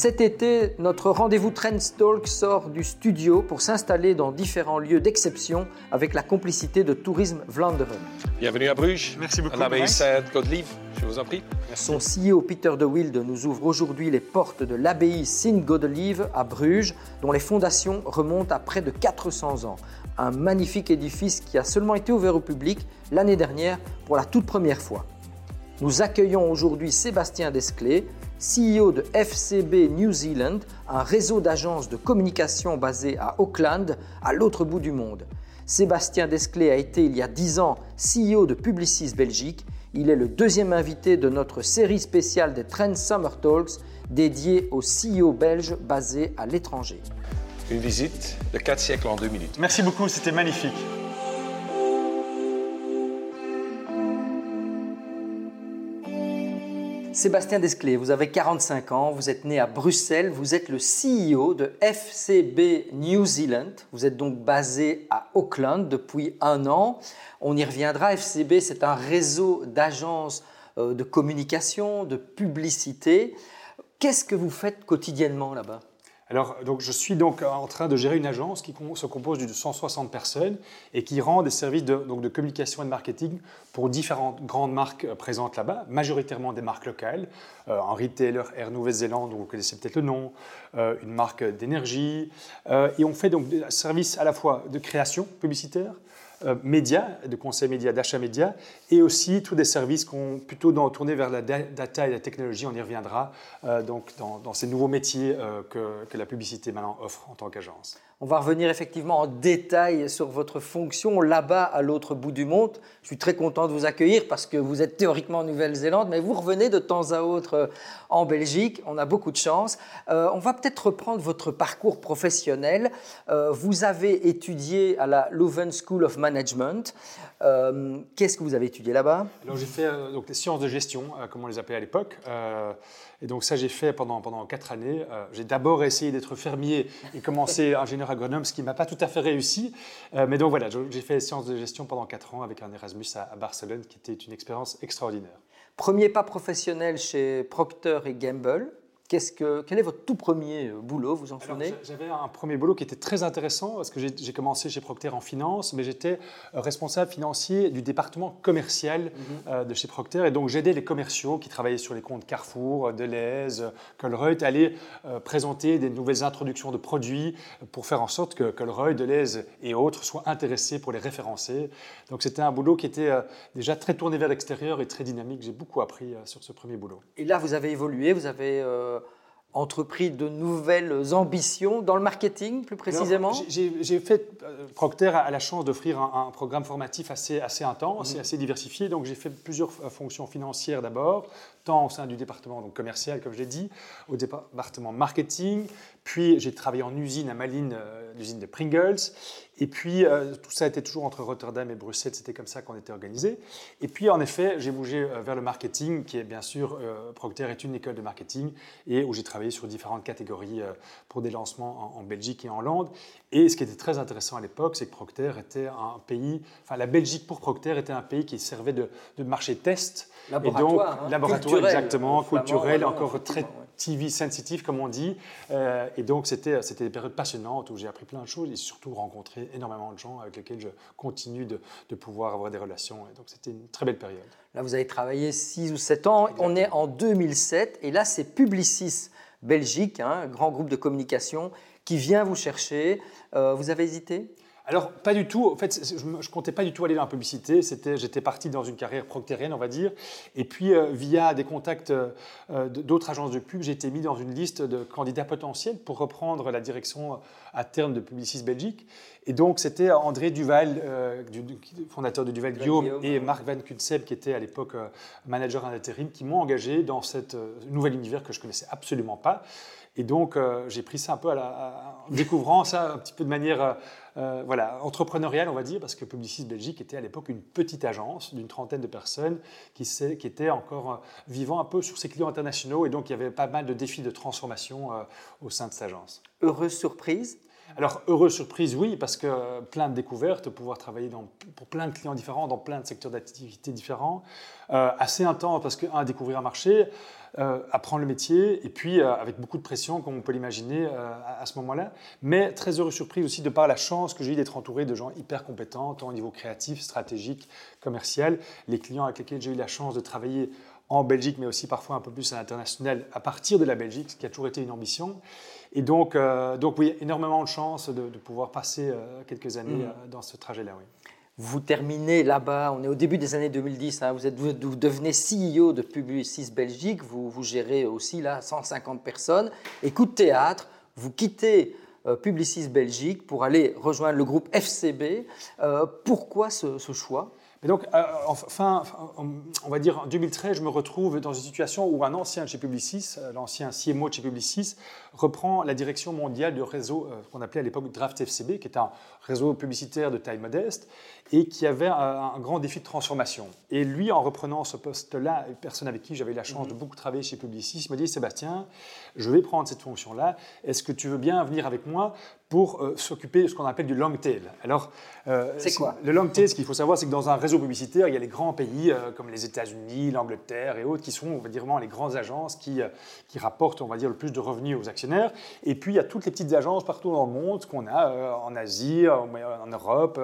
Cet été, notre rendez-vous Trendstalk sort du studio pour s'installer dans différents lieux d'exception avec la complicité de Tourisme Vlaanderen. Bienvenue à Bruges. Merci beaucoup. À l'abbaye Saint-Godelieve, je vous en prie. Son CEO Peter de Wilde nous ouvre aujourd'hui les portes de l'abbaye Sint-Godelieve à Bruges, dont les fondations remontent à près de 400 ans. Un magnifique édifice qui a seulement été ouvert au public l'année dernière pour la toute première fois. Nous accueillons aujourd'hui Sébastien Desclés, CEO de FCB New Zealand, un réseau d'agences de communication basé à Auckland, à l'autre bout du monde. Sébastien Desclés a été il y a 10 ans CEO de Publicis Belgique. Il est le deuxième invité de notre série spéciale des Trend Summer Talks dédiée aux CEO belges basés à l'étranger. Une visite de 4 siècles en 2 minutes. Merci beaucoup, c'était magnifique. Sébastien Desclés, vous avez 45 ans, vous êtes né à Bruxelles, vous êtes le CEO de FCB New Zealand. Vous êtes donc basé à Auckland depuis un an. On y reviendra. FCB, c'est un réseau d'agences euh, de communication, de publicité. Qu'est-ce que vous faites quotidiennement là-bas? Alors, donc, je suis donc en train de gérer une agence qui se compose de 160 personnes et qui rend des services de, donc, de communication et de marketing pour différentes grandes marques euh, présentes là-bas, majoritairement des marques locales. Euh, un retailer Air Nouvelle-Zélande, vous connaissez peut-être le nom, euh, une marque d'énergie. et on fait donc des services à la fois de création publicitaire, euh, médias, de conseils médias, d'achat médias, et aussi tous des services qu'on plutôt tournés vers la data et la technologie, on y reviendra, euh, donc dans, ces nouveaux métiers euh, que, que la publicité maintenant offre en tant qu'agence. On va revenir effectivement en détail sur votre fonction là-bas à l'autre bout du monde. Je suis très content de vous accueillir parce que vous êtes théoriquement en Nouvelle-Zélande, mais vous revenez de temps à autre euh, en Belgique. On a beaucoup de chance. Euh, on va peut-être reprendre votre parcours professionnel. Euh, vous avez étudié à la Leuven School of Management. Qu'est-ce que vous avez étudié là-bas Alors j'ai fait donc, les sciences de gestion, comme on les appelait à l'époque. Et donc ça, j'ai fait pendant, pendant quatre années. Euh, j'ai d'abord essayé d'être fermier et commencé ingénieur agronome, ce qui ne m'a pas tout à fait réussi. Euh, mais donc voilà, j'ai fait sciences de gestion pendant quatre ans avec un Erasmus à, Barcelone, qui était une expérience extraordinaire. Premier pas professionnel chez Procter et Gamble que, quel est votre tout premier euh, boulot, vous en souvenez? J'avais un premier boulot qui était très intéressant parce que j'ai commencé chez Procter en finance, mais j'étais euh, responsable financier du département commercial mhm. euh, de chez Procter. Et donc j'aidais les commerciaux qui travaillaient sur les comptes Carrefour, Deleuze, Colruyt à aller présenter des nouvelles introductions de produits pour faire en sorte que Colruyt, Deleuze et autres soient intéressés pour les référencer. Donc c'était un boulot qui était déjà très tourné vers l'extérieur et très dynamique. J'ai beaucoup appris sur ce premier boulot. Et là, vous avez évolué, vous avez entrepris de nouvelles ambitions dans le marketing, plus précisément? J'ai fait, euh, Procter a la chance d'offrir un, programme formatif assez, assez intense et mhm. assez diversifié. Donc j'ai fait plusieurs fonctions financières d'abord, au sein du département donc, commercial, comme je l'ai dit, au département marketing, puis j'ai travaillé en usine à Malines, euh, l'usine de Pringles. Et puis euh, tout ça était toujours entre Rotterdam et Bruxelles, c'était comme ça qu'on était organisé. Et puis en effet, j'ai bougé euh, vers le marketing, qui est bien sûr, Procter est une école de marketing, et où j'ai travaillé sur différentes catégories pour des lancements en, Belgique et en Hollande. Et ce qui était très intéressant à l'époque, c'est que Procter était un pays, enfin la Belgique pour Procter était un pays qui servait de, marché test. Laboratoire, et donc, laboratoire exactement, culturel, encore très TV sensitive, comme on dit. Euh, et donc, c'était des périodes passionnantes où j'ai appris plein de choses et surtout rencontré énormément de gens avec lesquels je continue de, de pouvoir avoir des relations. Et donc, c'était une très belle période. Là, vous avez travaillé 6 ou 7 ans. On est en 2007 et là, c'est Publicis Belgique, un hein, grand groupe de communication, qui vient vous chercher. Euh, vous avez hésité? Alors, pas du tout. En fait, je ne comptais pas du tout aller dans la publicité. J'étais parti dans une carrière proctérienne, on va dire. Et puis, euh, via des contacts euh, d'autres agences de pub, j'ai été mis dans une liste de candidats potentiels pour reprendre la direction à terme de Publicis Belgique. Et donc, c'était André Duval, du, fondateur de Duval Guillaume, et Marc Van Kutseb, qui était à l'époque manager en intérim, qui m'ont engagé dans cette nouvel univers que je connaissais absolument pas. Et donc, j'ai pris ça un peu à la, en découvrant ça un petit peu de manière euh, voilà, entrepreneurial, on va dire, parce que Publicis Belgique était à l'époque une petite agence d'une trentaine de personnes qui, qui était encore euh, vivant un peu sur ses clients internationaux et donc il y avait pas mal de défis de transformation euh, au sein de cette agence. Heureuse surprise? Alors, heureuse surprise, oui, parce que plein de découvertes, pouvoir travailler dans, pour plein de clients différents, dans plein de secteurs d'activité différents. Euh, assez intense parce que, un, découvrir un marché, apprendre le métier, et puis euh, avec beaucoup de pression, comme on peut l'imaginer à, ce moment-là. Mais très heureuse surprise aussi de par la chance que j'ai eu d'être entouré de gens hyper compétents, tant au niveau créatif, stratégique, commercial. Les clients avec lesquels j'ai eu la chance de travailler en Belgique, mais aussi parfois un peu plus à l'international, à partir de la Belgique, ce qui a toujours été une ambition. Et donc, euh, donc oui, énormément de chance de, pouvoir passer euh, quelques années mm. euh, dans ce trajet-là. Oui. Vous terminez là-bas, on est au début des années 2010, hein, vous, êtes, vous, devenez CEO de Publicis Belgique, vous, gérez aussi là 150 personnes. Et coup de théâtre, vous quittez Publicis Belgique pour aller rejoindre le groupe FCB. pourquoi ce, ce choix? Mais donc, euh, enfin, on va dire en 2013, je me retrouve dans une situation où un ancien de chez Publicis, euh, l'ancien CMO de chez Publicis, reprend la direction mondiale du réseau euh, qu'on appelait à l'époque Draft FCB, qui est un réseau publicitaire de taille modeste et qui avait un, grand défi de transformation. Et lui, en reprenant ce poste-là, une personne avec qui j'avais la chance de mhm. beaucoup travailler chez Publicis, me dit Sébastien, je vais prendre cette fonction-là. Est-ce que tu veux bien venir avec moi pour euh, s'occuper de ce qu'on appelle du long tail Alors, euh, c'est quoi? Le long tail, ce qu'il faut savoir, c'est que dans un réseau publicitaire, il y a les grands pays euh, comme les États-Unis, l'Angleterre et autres qui sont, on va dire, vraiment les grandes agences qui, qui rapportent, on va dire, le plus de revenus aux actionnaires. Et puis, il y a toutes les petites agences partout dans le monde, qu'on a en Asie, en Europe,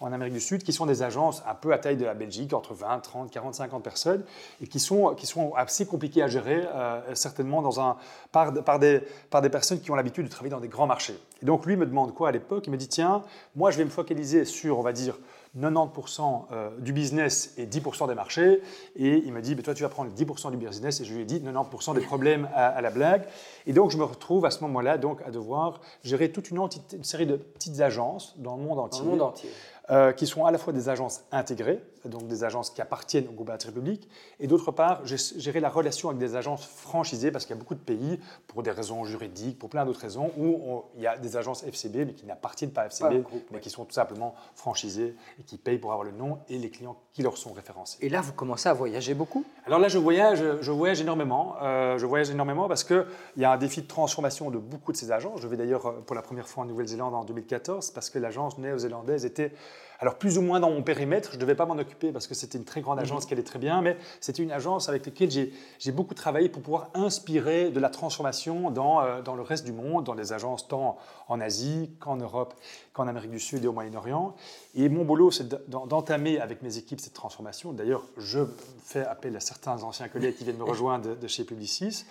en Amérique du Sud, qui sont des agences un peu à taille de la Belgique, entre 20, 30, 40, 50 personnes, et qui sont, qui sont assez compliquées à gérer, euh, certainement dans un, par, par, des, par des personnes qui ont l'habitude de travailler dans des grands marchés. Et donc lui me demande quoi à l'époque? Il me dit, tiens, moi je vais me focaliser sur, on va dire, 90% euh, du business et 10% des marchés. Et il me dit, toi, tu vas prendre 10% du business. Et je lui ai dit 90% des problèmes à, la blague. Et donc, je me retrouve à ce moment-là donc, à devoir gérer toute une, une, série de petites agences dans le monde entier. Dans le monde entier. Euh, qui sont à la fois des agences intégrées, donc des agences qui appartiennent au groupe République, et d'autre part, gérer la relation avec des agences franchisées, parce qu'il y a beaucoup de pays, pour des raisons juridiques, pour plein d'autres raisons, où il y a des agences FCB, mais qui n'appartiennent pas à FCB, mais qui sont tout simplement franchisées et qui payent pour avoir le nom et les clients qui leur sont référencés. Et là, vous commencez à voyager beaucoup? Alors là, je voyage, je voyage énormément. Euh, je voyage énormément parce qu'il y a un défi de transformation de beaucoup de ces agences. Je vais d'ailleurs euh, pour la première fois en Nouvelle-Zélande en 2014, parce que l'agence néo-zélandaise était alors plus ou moins dans mon périmètre, je ne devais pas m'en occuper parce que c'était une très grande agence mhm. qui allait très bien, mais c'était une agence avec laquelle j'ai beaucoup travaillé pour pouvoir inspirer de la transformation dans, euh, dans le reste du monde, dans les agences tant en Asie qu'en Europe, qu'en Amérique du Sud et au Moyen-Orient. Et mon boulot, c'est d'entamer avec mes équipes cette transformation. D'ailleurs, je fais appel à certains anciens collègues qui viennent me rejoindre de, chez Publicis.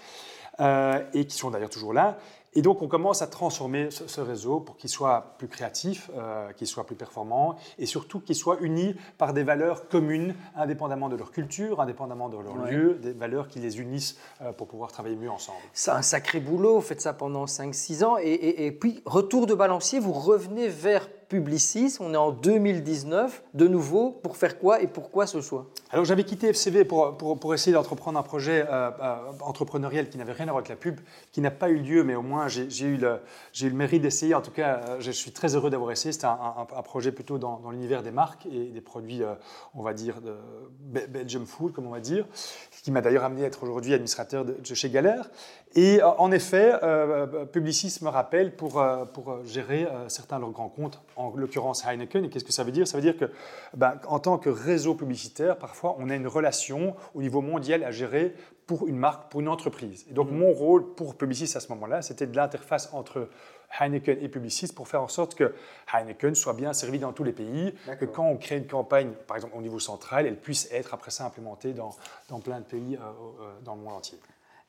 Euh, et qui sont d'ailleurs toujours là. Et donc, on commence à transformer ce, réseau pour qu'il soit plus créatif, euh, qu'il soit plus performant et surtout qu'il soit uni par des valeurs communes, indépendamment de leur culture, indépendamment de leur lieu, des valeurs qui les unissent euh, pour pouvoir travailler mieux ensemble. C'est un sacré boulot, vous faites ça pendant 5-6 ans. Et, et, puis, retour de balancier, vous revenez vers Publicis, on est en 2019, de nouveau, pour faire quoi et pourquoi ce choix? Alors j'avais quitté FCV pour, pour, essayer d'entreprendre un projet euh, euh, entrepreneurial qui n'avait rien à voir avec la pub, qui n'a pas eu lieu, mais au moins j'ai eu, le, eu le mérite d'essayer. En tout cas, euh, je suis très heureux d'avoir essayé. C'était un, projet plutôt dans, dans l'univers des marques et des produits, on va dire, de Belgium Food, comme on va dire, qui m'a d'ailleurs amené à être aujourd'hui administrateur de, chez Galère. Et en effet, Publicis me rappelle pour, pour gérer certains de leurs grands comptes en l'occurrence Heineken. Et qu'est-ce que ça veut dire? Ça veut dire que, ben, en tant que réseau publicitaire, parfois, on a une relation au niveau mondial à gérer pour une marque, pour une entreprise. Et donc, mm-hmm. mon rôle pour Publicis à ce moment-là, c'était de l'interface entre Heineken et Publicis pour faire en sorte que Heineken soit bien servi dans tous les pays, que quand on crée une campagne, par exemple au niveau central, elle puisse être après ça implémentée dans, dans plein de pays euh, euh, dans le monde entier.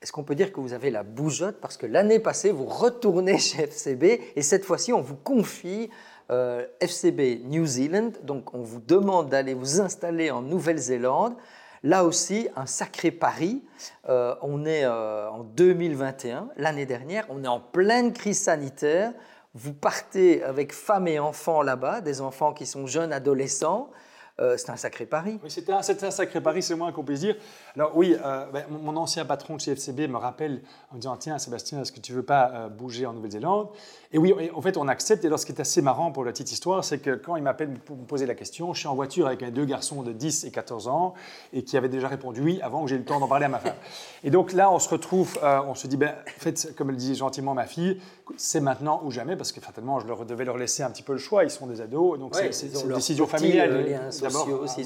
Est-ce qu'on peut dire que vous avez la bougeotte parce que l'année passée, vous retournez chez FCB et cette fois-ci, on vous confie euh, FCB New Zealand. Donc on vous demande d'aller vous installer en Nouvelle-Zélande. Là aussi, un sacré pari. Euh, on est euh, en 2021, l'année dernière, on est en pleine crise sanitaire. Vous partez avec femmes et enfants là-bas, des enfants qui sont jeunes adolescents. Euh, c'est un sacré pari. Oui, c'était un, un, sacré pari, c'est moins qu'on puisse dire. Alors oui, euh, ben, mon, ancien patron de chez FCB me rappelle en me disant, tiens Sébastien, est-ce que tu veux pas euh, bouger en Nouvelle-Zélande? Et oui, en fait, on accepte. Et alors, ce qui est assez marrant pour la petite histoire, c'est que quand il m'appelle pour me poser la question, je suis en voiture avec deux garçons de 10 et 14 ans et qui avaient déjà répondu oui avant que j'ai eu le temps d'en parler à ma femme. Et donc là, on se retrouve, on se dit, ben, en fait, comme le dit gentiment ma fille, c'est maintenant ou jamais, parce que fatalement, je leur, devais leur laisser un petit peu le choix. Ils sont des ados, donc c'est une décision familiale. D'abord aussi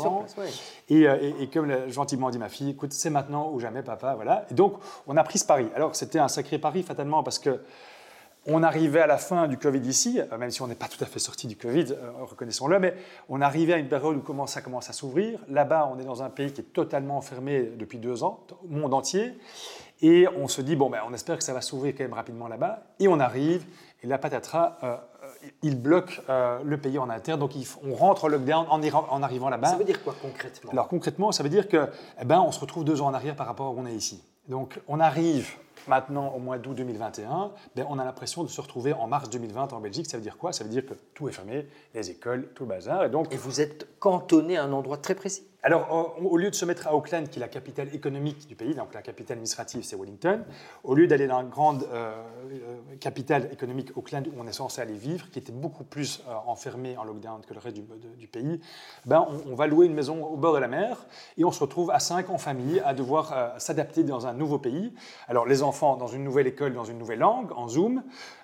et, comme gentiment dit ma fille, écoute, c'est maintenant ou jamais, papa, voilà. Et donc, on a pris ce pari. Alors, c'était un sacré pari, fatalement, parce que on arrivait à la fin du Covid ici, euh, même si on n'est pas tout à fait sorti du Covid, euh, reconnaissons-le, mais on arrivait à une période où ça commence à s'ouvrir. Là-bas, on est dans un pays qui est totalement fermé depuis deux ans, au monde entier. Et on se dit, bon, ben, on espère que ça va s'ouvrir quand même rapidement là-bas. Et on arrive, et la patatras, euh, il bloque euh, le pays en interne. Donc on rentre en lockdown en, en arrivant là-bas. Ça veut dire quoi concrètement? Alors concrètement, ça veut dire que eh ben, on se retrouve deux ans en arrière par rapport à où on est ici. Donc on arrive maintenant au mois d'août 2021, ben, on a l'impression de se retrouver en mars 2020 en Belgique. Ça veut dire quoi? Ça veut dire que tout est fermé, les écoles, tout le bazar. Et, donc, et vous êtes cantonné à un endroit très précis? Alors, au lieu de se mettre à Auckland, qui est la capitale économique du pays, donc la capitale administrative, c'est Wellington, au lieu d'aller dans la grande euh, euh, capitale économique, Auckland, où on est censé aller vivre, qui était beaucoup plus euh, enfermé en lockdown que le reste du, pays, ben, on, va louer une maison au bord de la mer et on se retrouve à cinq en famille à devoir s'adapter dans un nouveau pays. Alors, les enfants dans une nouvelle école, dans une nouvelle langue, en Zoom.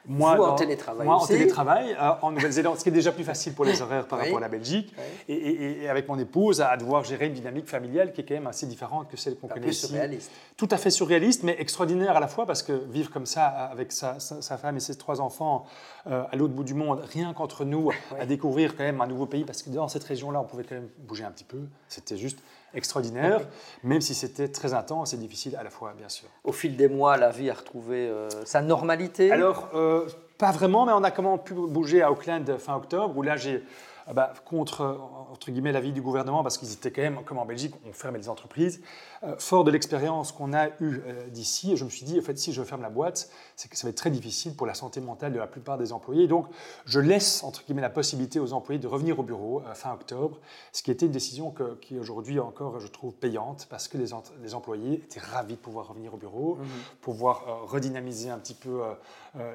Moi, en télétravail. Moi, en télétravail, en Nouvelle-Zélande, ce qui est déjà plus facile pour les horaires par rapport à la Belgique. Et, et, avec mon épouse, à devoir gérer une dynamique familiale qui est quand même assez différente que celle qu'on connaît ici. surréaliste. Tout à fait surréaliste, mais extraordinaire à la fois parce que vivre comme ça avec sa, femme et ses trois enfants euh, à l'autre bout du monde, rien qu'entre nous, à découvrir quand même un nouveau pays, parce que dans cette région-là, on pouvait quand même bouger un petit peu. C'était juste extraordinaire, même si c'était très intense et difficile à la fois, bien sûr. Au fil des mois, la vie a retrouvé euh, sa normalité? Alors, euh, pas vraiment, mais on a comment pu bouger à Auckland fin octobre, où là, j'ai ah bah, contre entre guillemets l'avis du gouvernement parce qu'ils étaient quand même comme en Belgique on fermait les entreprises. Euh, fort de l'expérience qu'on a eue euh, d'ici je me suis dit en fait si je ferme la boîte c'est que ça va être très difficile pour la santé mentale de la plupart des employés. Donc je laisse entre guillemets la possibilité aux employés de revenir au bureau euh, fin octobre ce qui était une décision qui aujourd'hui encore je trouve payante parce que les, les, employés étaient ravis de pouvoir revenir au bureau mmh pouvoir redynamiser un petit peu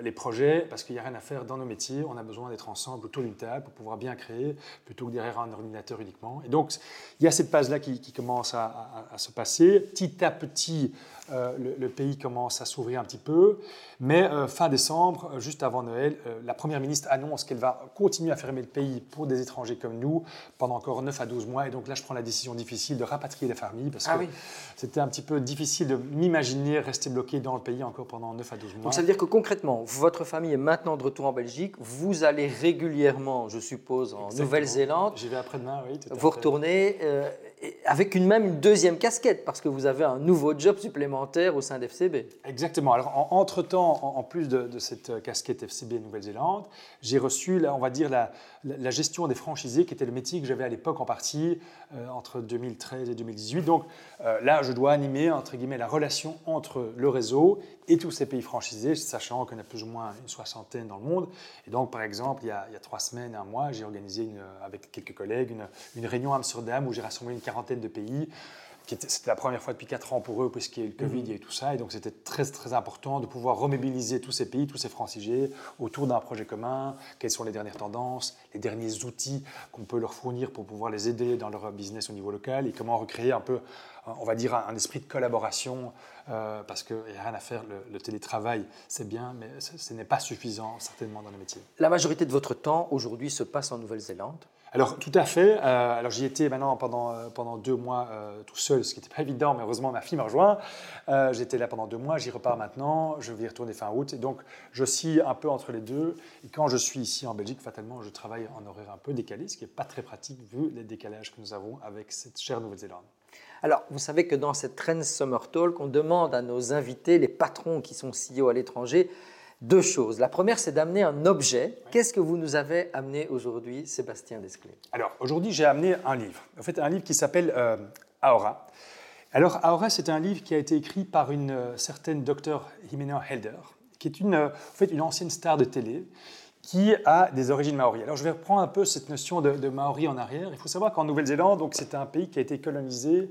les projets parce qu'il n'y a rien à faire dans nos métiers. On a besoin d'être ensemble autour d'une table pour pouvoir bien créer plutôt que derrière un ordinateur uniquement. Et donc, il y a cette phase-là qui, commence à, se passer. Petit à petit, euh, le, pays commence à s'ouvrir un petit peu. Mais euh, fin décembre, euh, juste avant Noël, la Première ministre annonce qu'elle va continuer à fermer le pays pour des étrangers comme nous pendant encore 9 à 12 mois. Et donc là, je prends la décision difficile de rapatrier les familles parce ah que c'était un petit peu difficile de m'imaginer rester bloqué dans le pays encore pendant 9 à 12 mois. Donc ça veut dire que concrètement, votre famille est maintenant de retour en Belgique. Vous allez régulièrement, je suppose, en Nouvelle-Zélande. J'y vais après-demain, oui. vous retournez avec une, même une deuxième casquette parce que vous avez un nouveau job supplémentaire au sein d'FCB. Exactement. Alors, entre-temps, en, plus de, cette casquette FCB Nouvelle-Zélande, j'ai reçu, là, on va dire, la, la, gestion des franchisés, qui était le métier que j'avais à l'époque en partie, euh, entre 2013 et 2018. Donc euh, là, je dois animer, entre guillemets, la relation entre le réseau et tous ces pays franchisés, sachant qu'on a plus ou moins une soixantaine dans le monde. Et donc, par exemple, il y a, il y a trois semaines, un mois, j'ai organisé une, avec quelques collègues une, une réunion à Amsterdam où j'ai rassemblé une quarantaine de pays c'était la première fois depuis 4 ans pour eux, puisqu'il y a eu le Covid, mhm. et tout ça. Et donc, c'était très, très important de pouvoir remobiliser tous ces pays, tous ces franchisés autour d'un projet commun. Quelles sont les dernières tendances, les derniers outils qu'on peut leur fournir pour pouvoir les aider dans leur business au niveau local et comment recréer un peu, on va dire, un, esprit de collaboration. Euh, parce qu'il n'y a rien à faire, le, télétravail, c'est bien, mais ce n'est pas suffisant, certainement, dans le métier. La majorité de votre temps, aujourd'hui, se passe en Nouvelle-Zélande alors tout à fait. Euh, alors j'y étais maintenant pendant, euh, pendant deux mois euh, tout seul, ce qui n'était pas évident, mais heureusement ma fille m'a rejoint. J'étais là pendant deux mois, j'y repars maintenant, je vais y retourner fin août. Et donc je suis un peu entre les deux. Et quand je suis ici en Belgique, fatalement, je travaille en horaire un peu décalé, ce qui n'est pas très pratique vu les décalages que nous avons avec cette chère Nouvelle-Zélande. Alors, vous savez que dans cette Trends Summer Talk, on demande à nos invités, les patrons qui sont CEO à l'étranger, deux choses. La première, c'est d'amener un objet. Qu'est-ce que vous nous avez amené aujourd'hui, Sébastien Desclés? Alors, aujourd'hui, j'ai amené un livre. En fait, un livre qui s'appelle euh, Aora. Alors, Aora, c'est un livre qui a été écrit par une euh, certaine docteur Jimena Helder, qui est une, euh, en fait, une ancienne star de télé, qui a des origines maoris. Alors je vais reprendre un peu cette notion de, maori en arrière. Il faut savoir qu'en Nouvelle-Zélande, donc c'est un pays qui a été colonisé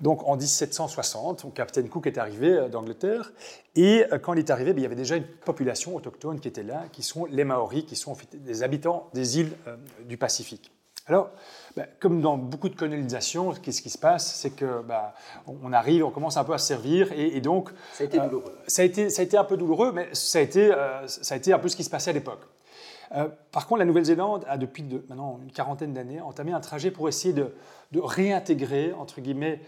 donc en 1760, Captain Cook est arrivé euh, d'Angleterre, et euh, quand il est arrivé, ben, il y avait déjà une population autochtone qui était là, qui sont les Maoris, qui sont des habitants des îles euh, du Pacifique. Alors, ben, comme dans beaucoup de colonisations, qu'est-ce qui se passe? C'est que ben, on arrive, on commence un peu à se servir, et, donc... Ça a été douloureux. ça, a été, ça a été un peu douloureux, mais ça a été, ça a été un peu ce qui se passait à l'époque. par contre, la Nouvelle-Zélande a depuis maintenant une quarantaine d'années entamé un trajet pour essayer de, de réintégrer, entre guillemets,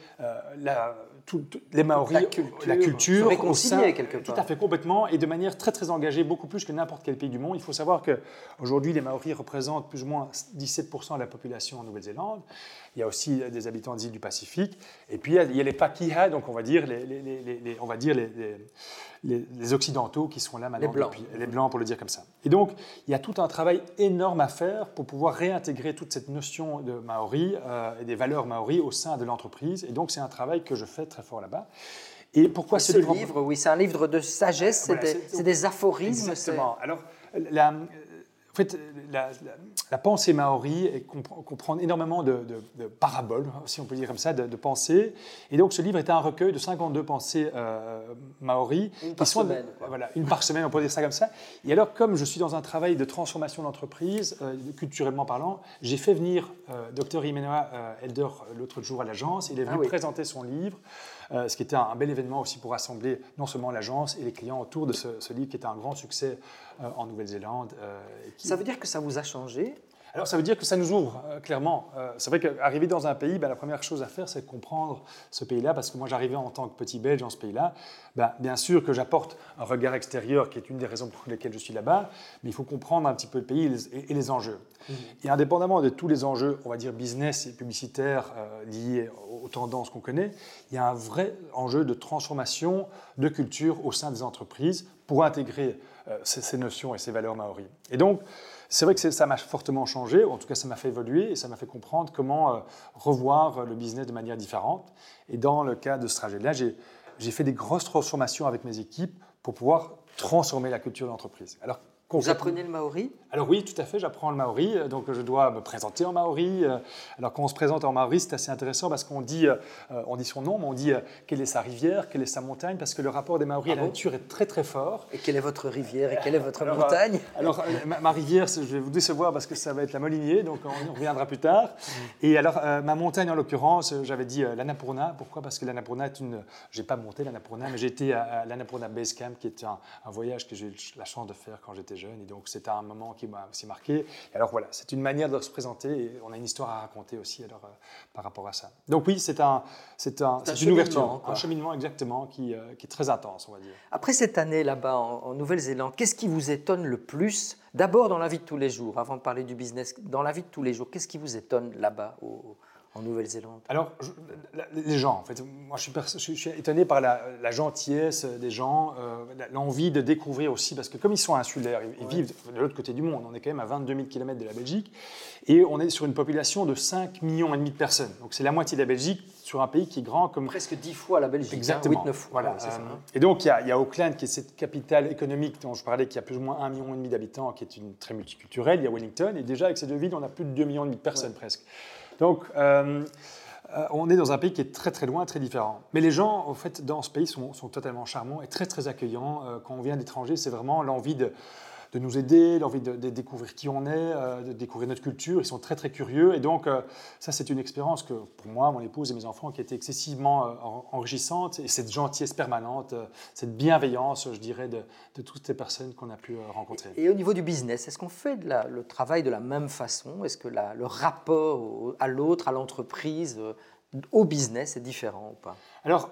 les Maoris, la culture, la culture réconcilier quelque part. Tout à fait, complètement, et de manière très très engagée, beaucoup plus que n'importe quel pays du monde. Il faut savoir qu'aujourd'hui, les Maoris représentent plus ou moins 17% de la population en Nouvelle-Zélande. Il y a aussi des habitants des îles du Pacifique. Et puis, il y a, les Pakiha, donc on va dire les, les, les on va dire les, Occidentaux qui sont là maintenant. Les Blancs. les Blancs, pour le dire comme ça. Et donc, il y a tout un travail énorme à faire pour pouvoir réintégrer toute cette notion de Maori euh, et des valeurs Maori au sein de l'entreprise. Et donc, c'est un travail que je fais très fort là-bas. Et pourquoi ce, livre, Oui, c'est un livre de sagesse, c'est des, aphorismes. Exactement. Alors, la, en fait, la, pensée maori comprend, énormément de, paraboles, si on peut dire comme ça, de, pensées. Et donc, ce livre est un recueil de 52 pensées euh, maoris. Une par semaine. Voilà, une par semaine, on peut dire ça comme ça. Et alors, comme je suis dans un travail de transformation d'entreprise, euh, culturellement parlant, j'ai fait venir euh, Dr. Imenoa Elder l'autre jour à l'agence. Il est venu ah présenter son livre. Euh, ce qui était un, bel événement aussi pour rassembler non seulement l'agence et les clients autour de ce, livre qui était un grand succès euh, en Nouvelle-Zélande. Euh, ça veut dire que ça vous a changé alors ça veut dire que ça nous ouvre, euh, clairement. Euh, c'est vrai qu'arriver dans un pays, ben, la première chose à faire, c'est comprendre ce pays-là, parce que moi j'arrivais en tant que petit Belge dans ce pays-là. Ben, bien sûr que j'apporte un regard extérieur, qui est une des raisons pour lesquelles je suis là-bas, mais il faut comprendre un petit peu le pays et les, enjeux. Mmh. Et indépendamment de tous les enjeux, on va dire business et publicitaires euh, liés aux tendances qu'on connaît, il y a un vrai enjeu de transformation de culture au sein des entreprises pour intégrer ces, ces, notions et ces valeurs maoris. Et donc, c'est vrai que ça m'a fortement changé, en tout cas ça m'a fait évoluer et ça m'a fait comprendre comment euh, revoir le business de manière différente. Et dans le cas de ce trajet-là, j'ai fait des grosses transformations avec mes équipes pour pouvoir transformer la culture d'entreprise. Alors vous apprenez le maori? Alors oui, tout à fait, j'apprends le maori, donc je dois me présenter en maori. Alors quand on se présente en maori, c'est assez intéressant parce qu'on dit, euh, on dit son nom, mais on dit euh, quelle est sa rivière, quelle est sa montagne, parce que le rapport des maoris à la ah nature est très très fort. Et quelle est votre rivière et quelle est votre montagne Alors euh, ma, rivière, je vais vous décevoir parce que ça va être la Molinier, donc on reviendra plus tard. Et alors ma montagne en l'occurrence, j'avais dit l'Annapurna. Pourquoi? Parce que l'Annapurna est une... J'ai pas monté l'Annapurna, mais j'ai été à, l'Annapurna Base Camp, qui est un, un voyage que j'ai eu la chance de faire quand j'étais jeune. Et donc, c'était un moment qui m'a aussi marqué. Et alors, voilà, c'est une manière de se présenter et on a une histoire à raconter aussi alors, euh, par rapport à ça. Donc, oui, c'est un, c'est un, une ouverture, un cheminement exactement qui, euh, qui, est très intense, on va dire. Après cette année là-bas en, Nouvelle-Zélande, qu'est-ce qui vous étonne le plus? D'abord dans la vie de tous les jours, avant de parler du business, dans la vie de tous les jours, qu'est-ce qui vous étonne là-bas au, en Nouvelle-Zélande Alors, les gens, en fait, moi je suis, je suis étonné par la, gentillesse des gens, euh, l'envie de découvrir aussi, parce que comme ils sont insulaires, ils, vivent de l'autre côté du monde, on est quand même à 22 000 km de la Belgique, et on est sur une population de 5 millions et demi de personnes. Donc c'est la moitié de la Belgique sur un pays qui est grand comme... Presque 10 fois la Belgique, hein, Exactement. 8, 9 fois. Voilà. Euh, et donc il y, a, il y, a, Auckland qui est cette capitale économique dont je parlais, qui a plus ou moins 1,5 million d'habitants, qui est une très multiculturelle, il y a Wellington, et déjà avec ces deux villes, on a plus de 2 millions et demi de personnes presque. Donc, euh, euh, on est dans un pays qui est très très loin, très différent. Mais les gens, en fait, dans ce pays sont, totalement charmants et très très accueillants. Euh, quand on vient d'étranger, c'est vraiment l'envie de, de nous aider, l'envie de, découvrir qui on est, euh, de découvrir notre culture. Ils sont très très curieux et donc euh, ça c'est une expérience que pour moi, mon épouse et mes enfants qui été excessivement euh, enrichissante et cette gentillesse permanente, cette bienveillance, je dirais, de, toutes ces personnes qu'on a pu rencontrer. Et, au niveau du business, est-ce qu'on fait le travail de la même façon? Est-ce que le rapport à l'autre, à l'entreprise, au business est différent ou pas? Alors,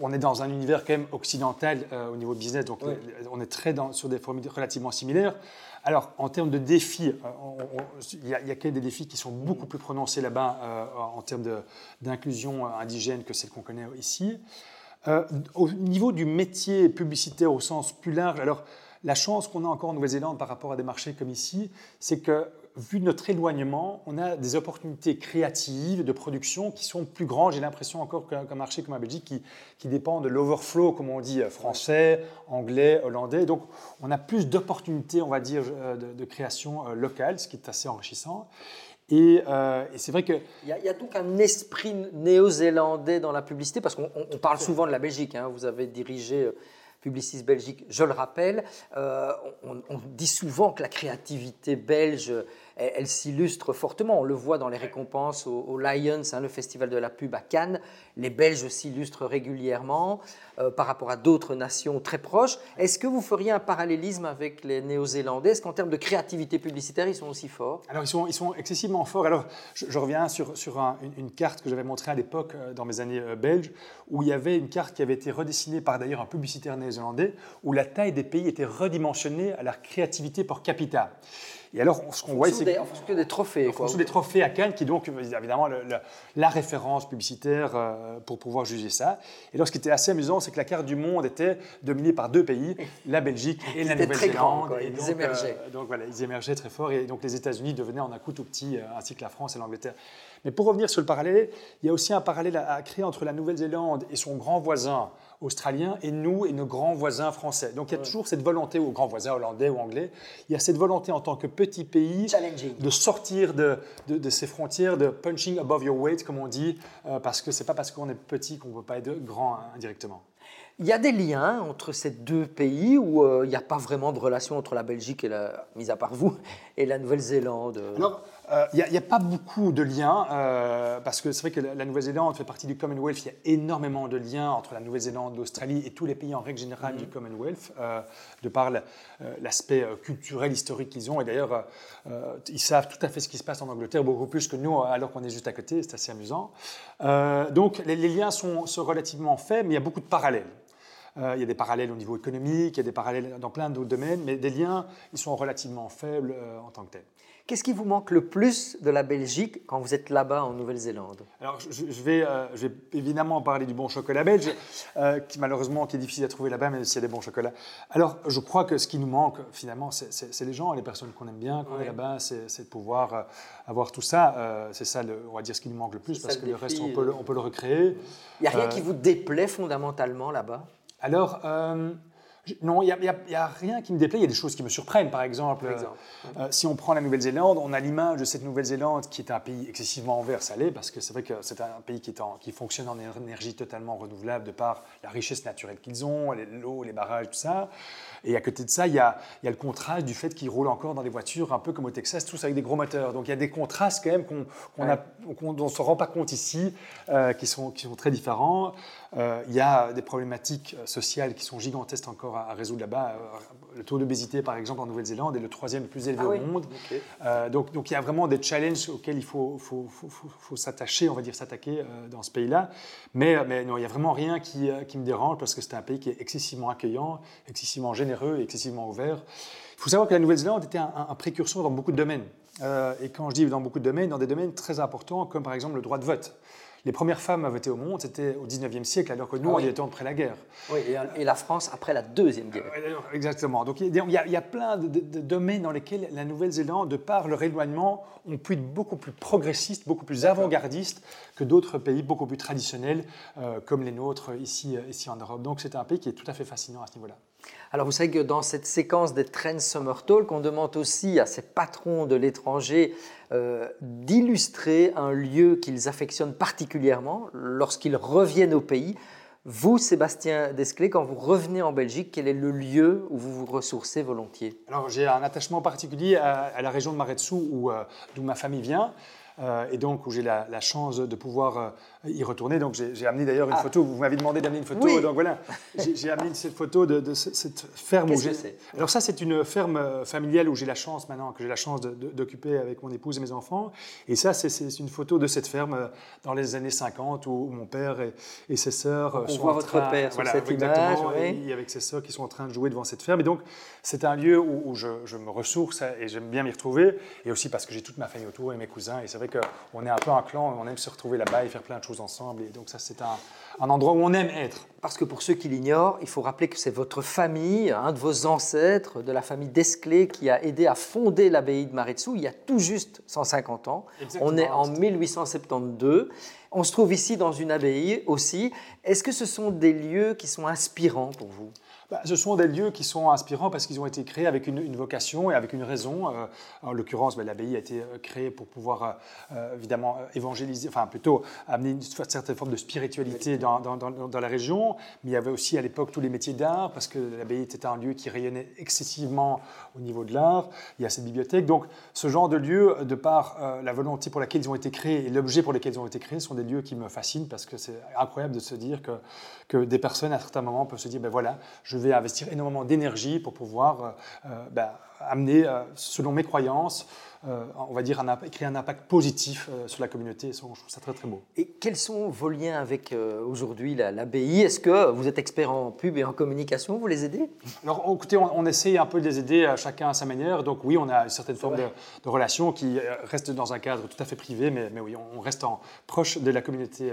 on est dans un univers quand même occidental euh, au niveau business, donc euh, on est très dans, sur des formules relativement similaires. Alors, en termes de défis, euh, il y, a quand même des défis qui sont beaucoup plus prononcés là-bas en termes d'inclusion indigène que celle qu'on connaît ici. au niveau du métier publicitaire au sens plus large, alors la chance qu'on a encore en Nouvelle-Zélande par rapport à des marchés comme ici, c'est que vu notre éloignement, on a des opportunités créatives de production qui sont plus grandes. J'ai l'impression encore qu'un marché comme la Belgique qui, qui dépend de l'overflow, comme on dit, français, anglais, hollandais. Donc on a plus d'opportunités, on va dire, euh, de, création euh, locale, ce qui est assez enrichissant. Et, euh, c'est vrai a, il y a donc un esprit néo-zélandais dans la publicité, parce qu'on parle souvent de la Belgique. Hein. Vous avez dirigé Publicis Belgique, je le rappelle. on, on, dit souvent que la créativité belge elle, s'illustre fortement. On le voit dans les récompenses au, Lions, hein, le festival de la pub à Cannes. Les Belges s'illustrent régulièrement euh, par rapport à d'autres nations très proches. Est-ce que vous feriez un parallélisme avec les Néo-Zélandais? Est-ce qu'en termes de créativité publicitaire, ils sont aussi forts? Alors, ils sont, excessivement forts. Alors, je, reviens sur, sur une, carte que j'avais montrée à l'époque, euh, dans mes années euh, belges, où il y avait une carte qui avait été redessinée par d'ailleurs un publicitaire néo-zélandais, où la taille des pays était redimensionnée à la créativité par capita. Et alors, ce qu'on voit, c'est. En fonction des trophées. En fonction des trophées à Cannes, qui est donc évidemment la référence publicitaire euh, pour pouvoir juger ça. Et alors, ce qui était assez amusant, c'est que la carte du monde était dominée par deux pays, la Belgique et la Nouvelle-Zélande. Ils émergeaient. Euh, donc voilà, ils émergeaient très fort. Et donc les États-Unis devenaient en un coup tout petit, euh, ainsi que la France et l'Angleterre. Mais pour revenir sur le parallèle, il y a aussi un parallèle à, créer entre la Nouvelle-Zélande et son grand voisin australien et nous et nos grands voisins français. Donc il y a toujours cette volonté, aux grands voisins hollandais ou anglais, il y a cette volonté en tant que petit pays de sortir de, de, ces frontières, de punching above your weight, comme on dit, euh, parce que c'est pas parce qu'on est petit qu'on ne peut pas être grand indirectement. Il y a des liens entre ces deux pays où euh, il n'y a pas vraiment de relation entre la Belgique et la, mis à part vous, et la Nouvelle-Zélande. Euh, il n'y a, pas beaucoup de liens, euh, parce que c'est vrai que la, Nouvelle-Zélande fait partie du Commonwealth. Il y a énormément de liens entre la Nouvelle-Zélande, l'Australie et tous les pays en règle générale mhm. du Commonwealth, euh, de par l'aspect culturel, historique qu'ils ont. Et d'ailleurs, ils savent tout à fait ce qui se passe en Angleterre, beaucoup plus que nous, alors qu'on est juste à côté. C'est assez amusant. donc les, liens sont, sont, relativement faibles, mais il y a beaucoup de parallèles. il y a des parallèles au niveau économique, il y a des parallèles dans plein d'autres domaines, mais des liens, ils sont relativement faibles en tant que tels. Qu'est-ce qui vous manque le plus de la Belgique quand vous êtes là-bas en Nouvelle-Zélande? Alors, je, vais, euh, je, vais, évidemment parler du bon chocolat belge, euh, qui malheureusement qui est difficile à trouver là-bas, même s'il y a des bons chocolats. Alors, je crois que ce qui nous manque, finalement, c'est les gens, les personnes qu'on aime bien, qu'on est là-bas, c'est de pouvoir euh, avoir tout ça. c'est ça, le, on va dire, ce qui nous manque le plus, parce que le reste, on peut, on peut le recréer. Il n'y a rien qui vous déplaît fondamentalement là-bas? Alors, non, il n'y a, rien qui me déplaît. Il y a des choses qui me surprennent. Par exemple, euh, si on prend la Nouvelle-Zélande, on a l'image de cette Nouvelle-Zélande qui est un pays excessivement vert salé, parce que c'est vrai que c'est un pays qui, qui, fonctionne en énergie totalement renouvelable de par la richesse naturelle qu'ils ont, l'eau, les barrages, tout ça. Et à côté de ça, il y a, le contraste du fait qu'ils roulent encore dans des voitures un peu comme au Texas, tous avec des gros moteurs. Donc il y a des contrastes quand même qu'on ne se rend pas compte ici, euh, qui, sont, qui sont très différents. Euh, il y a des problématiques sociales qui sont gigantesques encore à, résoudre là-bas. Euh, le taux d'obésité, par exemple, en Nouvelle-Zélande est le troisième le plus élevé ah au monde. donc, donc il y a vraiment des challenges auxquels il faut, faut, faut, faut s'attacher, on va dire s'attaquer dans ce pays-là. Mais, mais non, il n'y a vraiment rien qui, qui me dérange parce que c'est un pays qui est excessivement accueillant, excessivement généreux et excessivement ouvert. Il faut savoir que la Nouvelle-Zélande était un, précurseur dans beaucoup de domaines. Euh, et quand je dis dans beaucoup de domaines, dans des domaines très importants, comme par exemple le droit de vote. Les premières femmes à voter au monde, c'était au 19e siècle, alors que nous, ah on y était après la guerre. Oui, et, la France après la Deuxième Guerre. exactement. Donc il y, a, plein de, domaines dans lesquels la Nouvelle-Zélande, de par leur éloignement, ont pu être beaucoup plus progressistes, beaucoup plus avant-gardistes que d'autres pays beaucoup plus traditionnels, euh, comme les nôtres ici, ici en Europe. Donc c'est un pays qui est tout à fait fascinant à ce niveau-là. Alors vous savez que dans cette séquence des Trends Summer Talk, on demande aussi à ces patrons de l'étranger euh, d'illustrer un lieu qu'ils affectionnent particulièrement lorsqu'ils reviennent au pays. Vous, Sébastien Desclés, quand vous revenez en Belgique, quel est le lieu où vous vous ressourcez volontiers? Alors j'ai un attachement particulier à, la région de Maretsou, euh, d'où ma famille vient. Euh, et donc où j'ai la, chance de pouvoir y retourner. Donc j'ai amené d'ailleurs une ah. photo, vous m'avez demandé d'amener une photo, donc voilà, j'ai amené cette photo de, cette ferme. C'est? Alors ça c'est une ferme euh, familiale où j'ai la chance maintenant, que j'ai la chance d'occuper avec mon épouse et mes enfants. Et ça c'est une photo de cette ferme dans les années 50 où mon père et, ses sœurs on voit votre père sur cette image, et avec ses sœurs qui sont en train de jouer devant cette ferme. Et donc c'est un lieu où, je, je, me ressource et j'aime bien m'y retrouver, et aussi parce que j'ai toute ma famille autour et mes cousins. Et c'est vrai qu'on est un peu un clan, on aime se retrouver là-bas et faire plein de choses ensemble. Et donc ça, c'est un, un endroit où on aime être. Parce que pour ceux qui l'ignorent, il faut rappeler que c'est votre famille, un de vos ancêtres, de la famille Desclés, qui a aidé à fonder l'abbaye de Maretsu il y a tout juste 150 ans. Exactement. On est en 1872. On se trouve ici dans une abbaye aussi. Est-ce que ce sont des lieux qui sont inspirants pour vous? Bah, ce sont des lieux qui sont inspirants parce qu'ils ont été créés avec une, une vocation et avec une raison. Euh, en l'occurrence, bah, l'abbaye a été euh, créée pour pouvoir euh, évidemment évangéliser, enfin plutôt amener une certaine forme de spiritualité dans, dans- dans- dans la région. Mais il y avait aussi à l'époque tous les métiers d'art parce que l'abbaye était un lieu qui rayonnait excessivement au niveau de l'art. Il y a cette bibliothèque. Donc ce genre de lieux, de par euh, la volonté pour laquelle ils ont été créés et l'objet pour lequel ils ont été créés, sont des lieux qui me fascinent parce que c'est incroyable de se dire que, que des personnes à certains moments peuvent se dire ben voilà, je vais investir énormément d'énergie pour pouvoir euh, euh, ben, amener, euh, selon mes croyances, on va dire, un créer un impact positif sur la communauté. Je trouve ça très très beau. Et quels sont vos liens avec aujourd'hui la- l'abbaye Est-ce que vous êtes expert en pub et en communication? Vous les aidez? Alors, écoutez, on, on essaye un peu de les aider chacun à sa manière. Donc, oui, on a une certaine forme de, de relation qui reste dans un cadre tout à fait privé, mais, mais oui, on, reste en, proche de la communauté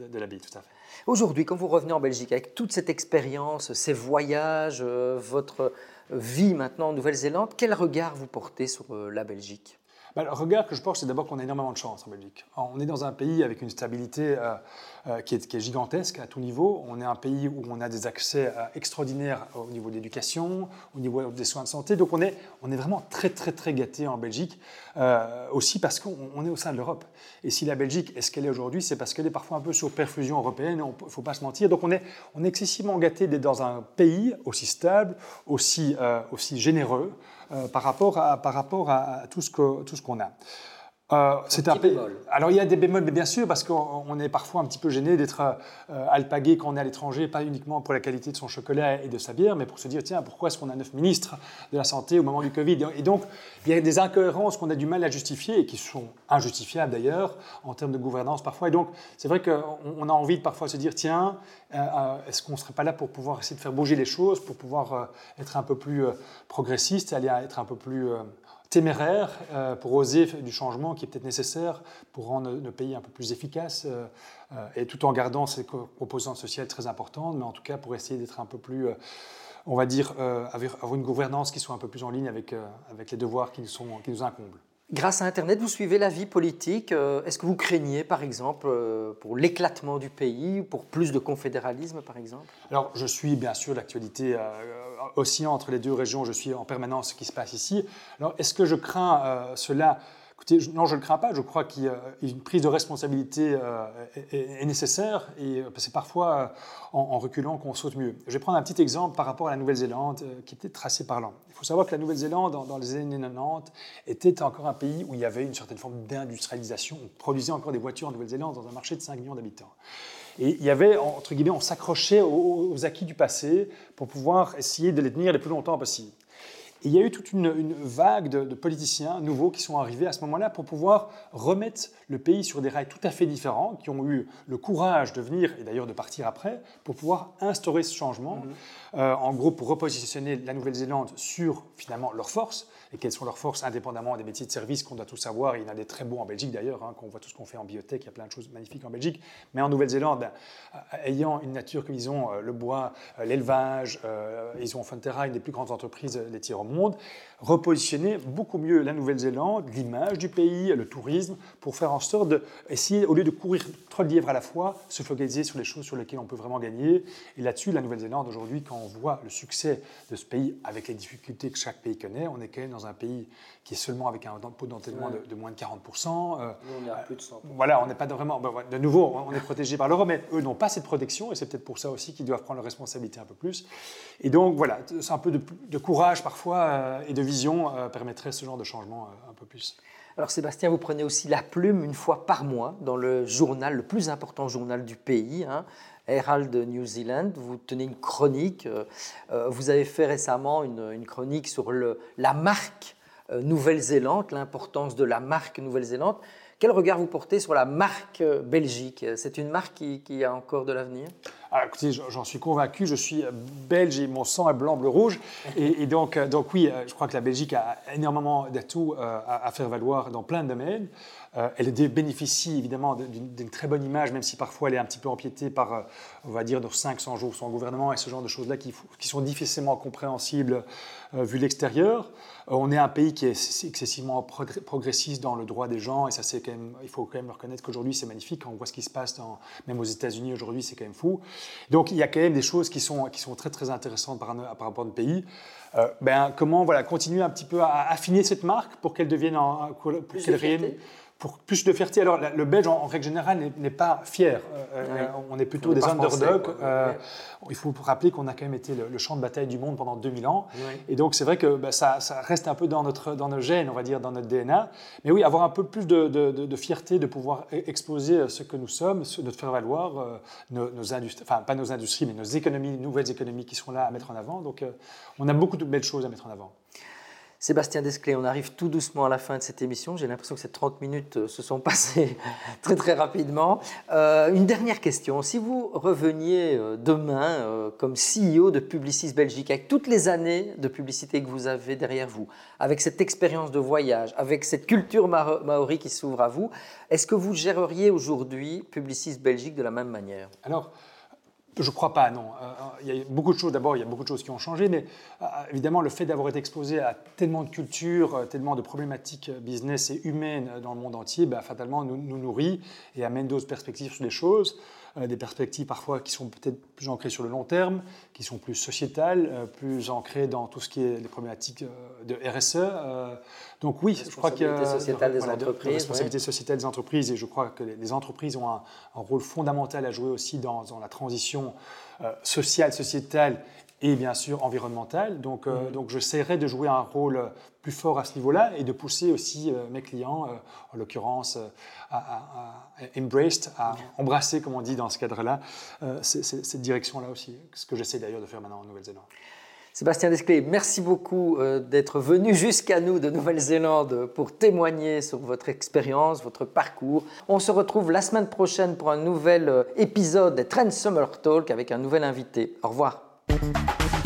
de, de l'abbaye, tout à fait. Aujourd'hui, quand vous revenez en Belgique avec toute cette expérience, ces voyages, euh, votre vie maintenant en Nouvelle-Zélande, quel regard vous portez sur euh, la Belgique? Bah, le regard que je porte, c'est d'abord qu'on a énormément de chance en Belgique. On est dans un pays avec une stabilité euh, euh, qui, est, gigantesque à tout niveau. On est un pays où on a des accès euh, extraordinaires au niveau de l'éducation, au niveau des soins de santé. Donc on est, vraiment très très très gâté en Belgique, aussi parce qu'on on est au sein de l'Europe. Et si la Belgique est ce qu'elle est aujourd'hui, c'est parce qu'elle est parfois un peu sur perfusion européenne, il ne faut pas se mentir. Donc on est, on est excessivement gâté d'être dans un pays aussi stable, aussi, aussi généreux par rapport à, par rapport à, tout ce qu'on a. Euh, c'est un petit bémol. Alors il y a des bémols, mais bien sûr, parce qu'on on est parfois un petit peu gêné d'être euh, alpagué quand on est à l'étranger, pas uniquement pour la qualité de son chocolat et de sa bière, mais pour se dire tiens, pourquoi est-ce qu'on a neuf ministres de la santé au moment du Covid? Et donc il y a des incohérences qu'on a du mal à justifier et qui sont injustifiables d'ailleurs en termes de gouvernance parfois. Et donc c'est vrai qu'on on a envie de parfois se dire tiens, euh, euh, est-ce qu'on ne serait pas là pour pouvoir essayer de faire bouger les choses, pour pouvoir être un peu plus progressiste, aller à être un peu plus téméraire euh, pour oser du changement qui est peut-être nécessaire pour rendre nos pays un peu plus efficaces euh, euh, et tout en gardant ces co- composantes sociales très importantes, mais en tout cas pour essayer d'être un peu plus, on va dire, avoir une gouvernance qui soit un peu plus en ligne avec, avec les devoirs qui nous, sont, qui nous incombent. Grâce à Internet, vous suivez la vie politique. Euh, Est-ce que vous craignez, par exemple, euh, pour l'éclatement du pays, pour plus de confédéralisme, par exemple? Alors, je suis bien sûr l'actualité euh, oscillant entre les deux régions, je suis en permanence ce qui se passe ici. Alors, est-ce que je crains cela? Écoutez, je- non, je ne le crains pas. Je crois qu'une prise de responsabilité euh, est, nécessaire et euh, c'est parfois euh, en, reculant qu'on saute mieux. Je vais prendre un petit exemple par rapport à la Nouvelle-Zélande qui était tracé parlant. Il faut savoir que la Nouvelle-Zélande, dans, dans les années 90, était encore un pays où il y avait une certaine forme d'industrialisation. On produisait encore des voitures en Nouvelle-Zélande dans un marché de 5 millions d'habitants. Et il y avait, entre guillemets, on s'accrochait aux, aux acquis du passé pour pouvoir essayer de les tenir le plus longtemps possible. Et il y a eu toute une, une vague de, de politiciens nouveaux qui sont arrivés à ce moment-là pour pouvoir remettre le pays sur des rails tout à fait différents, qui ont eu le courage de venir, et d'ailleurs de partir après, pour pouvoir instaurer ce changement. Euh, en gros, pour repositionner la Nouvelle-Zélande sur finalement leurs forces, quelles sont leurs forces indépendamment des métiers de service qu'on doit tous savoir. Il y en a des très beaux en Belgique d'ailleurs, hein, quand on voit tout ce qu'on fait en biotech, il y a plein de choses magnifiques en Belgique. Mais en Nouvelle-Zélande, euh, ayant une nature comme ils ont, euh, le bois, euh, l'élevage, ils ont Fonterra, une des plus grandes entreprises laitières au monde, repositionner beaucoup mieux la Nouvelle-Zélande, l'image du pays, le tourisme, pour faire en sorte d'essayer, au lieu de courir trois lièvres à la fois, se focaliser sur les choses sur lesquelles on peut vraiment gagner. Et là-dessus, la Nouvelle-Zélande, aujourd'hui, quand on voit le succès de ce pays avec les difficultés que chaque pays connaît, on est quand même dans un pays qui est seulement avec un taux d'entêtement de, de moins de 40%. euh, Nous, on est à plus de 100. voilà, on n'est pas vraiment. ben, voilà, de nouveau, on est protégé par l'Europe, mais eux n'ont pas cette protection, et c'est peut-être pour ça aussi qu'ils doivent prendre leurs responsabilités un peu plus. Et donc, voilà, c'est un peu de, de courage parfois euh, et de vision euh, permettrait ce genre de changement euh, un peu plus. Alors Sébastien, vous prenez aussi la plume une fois par mois dans le journal, le plus important journal du pays, hein, Herald New Zealand. Vous tenez une chronique. euh, euh, vous avez fait récemment une, chronique sur la marque euh, Nouvelle-Zélande, l'importance de la marque Nouvelle-Zélande. Quel regard vous portez sur la marque Belgique? C'est une marque qui a encore de l'avenir? Ah, écoutez, j'en suis convaincu, je suis belge et mon sang est blanc, bleu, rouge. Et, donc, donc oui, je crois que la Belgique a énormément d'atouts à, faire valoir dans plein de domaines. elle bénéficie évidemment d'une très bonne image, même si parfois elle est un petit peu empiétée par, on va dire, nos 500 jours sans gouvernement et ce genre de choses-là qui sont difficilement compréhensibles vu l'extérieur. on est un pays qui est excessivement progressiste dans le droit des gens, et ça, c'est quand même, il faut quand même reconnaître qu'aujourd'hui, c'est magnifique. Quand on voit ce qui se passe, même aux États-Unis aujourd'hui, c'est quand même fou. Donc, il y a quand même des choses qui sont, qui sont très, très intéressantes par, par rapport à notre pays. Euh, ben, comment voilà, continuer un petit peu à affiner cette marque pour qu'elle devienne, en, plus qu'elle pour plus de fierté. Alors, le Belge, en, règle générale, n'est pas fier. Euh, euh, on est plutôt des underdogs. Euh, il faut rappeler qu'on a quand même été le, champ de bataille du monde pendant 2000 ans. Et donc, c'est vrai que bah, ça, reste un peu dans, notre, dans nos gènes, on va dire, dans notre DNA. Mais oui, avoir un peu plus de, fierté de pouvoir e-, exposer ce que nous sommes, de faire valoir nos, industries, enfin, pas nos industries, mais nos économies, nouvelles économies qui sont là à mettre en avant. Donc, on a beaucoup de belles choses à mettre en avant. Sébastien Desclés, on arrive tout doucement à la fin de cette émission. J'ai l'impression que ces 30 minutes euh, se sont passées très très rapidement. Euh, une dernière question. Si vous reveniez euh, demain comme CEO de Publicis Belgique, avec toutes les années de publicité que vous avez derrière vous, avec cette expérience de voyage, avec cette culture maori qui s'ouvre à vous, est-ce que vous géreriez aujourd'hui Publicis Belgique de la même manière? Je ne crois pas, non. Euh, il y a beaucoup de choses, d'abord, il y a beaucoup de choses qui ont changé, mais euh, évidemment, le fait d'avoir été exposé à tellement de cultures, euh, tellement de problématiques business et humaines dans le monde entier, bah, fatalement, nous, nous, nourrit et amène d'autres perspectives sur les choses. Euh, des perspectives parfois qui sont peut-être plus ancrées sur le long terme, qui sont plus sociétales, euh, plus ancrées dans tout ce qui est les problématiques euh, de RSE. donc oui, je crois y a sociétale des entreprises, responsabilité sociétale des entreprises, et je crois que les, entreprises ont un, rôle fondamental à jouer aussi dans, dans la transition sociale, sociétale et bien sûr environnementale. Donc, euh, mm-hmm. donc j'essaierai de jouer un rôle plus fort à ce niveau-là et de pousser aussi euh, mes clients, euh, en l'occurrence, à, à, embraced, à embrasser, comme on dit dans ce cadre-là, cette direction-là aussi, ce que j'essaie d'ailleurs de faire maintenant en Nouvelle-Zélande. Sébastien Desclés, merci beaucoup d'être venu jusqu'à nous de Nouvelle-Zélande pour témoigner sur votre expérience, votre parcours. On se retrouve la semaine prochaine pour un nouvel épisode des Trend Summer Talk avec un nouvel invité. Au revoir. Thank you.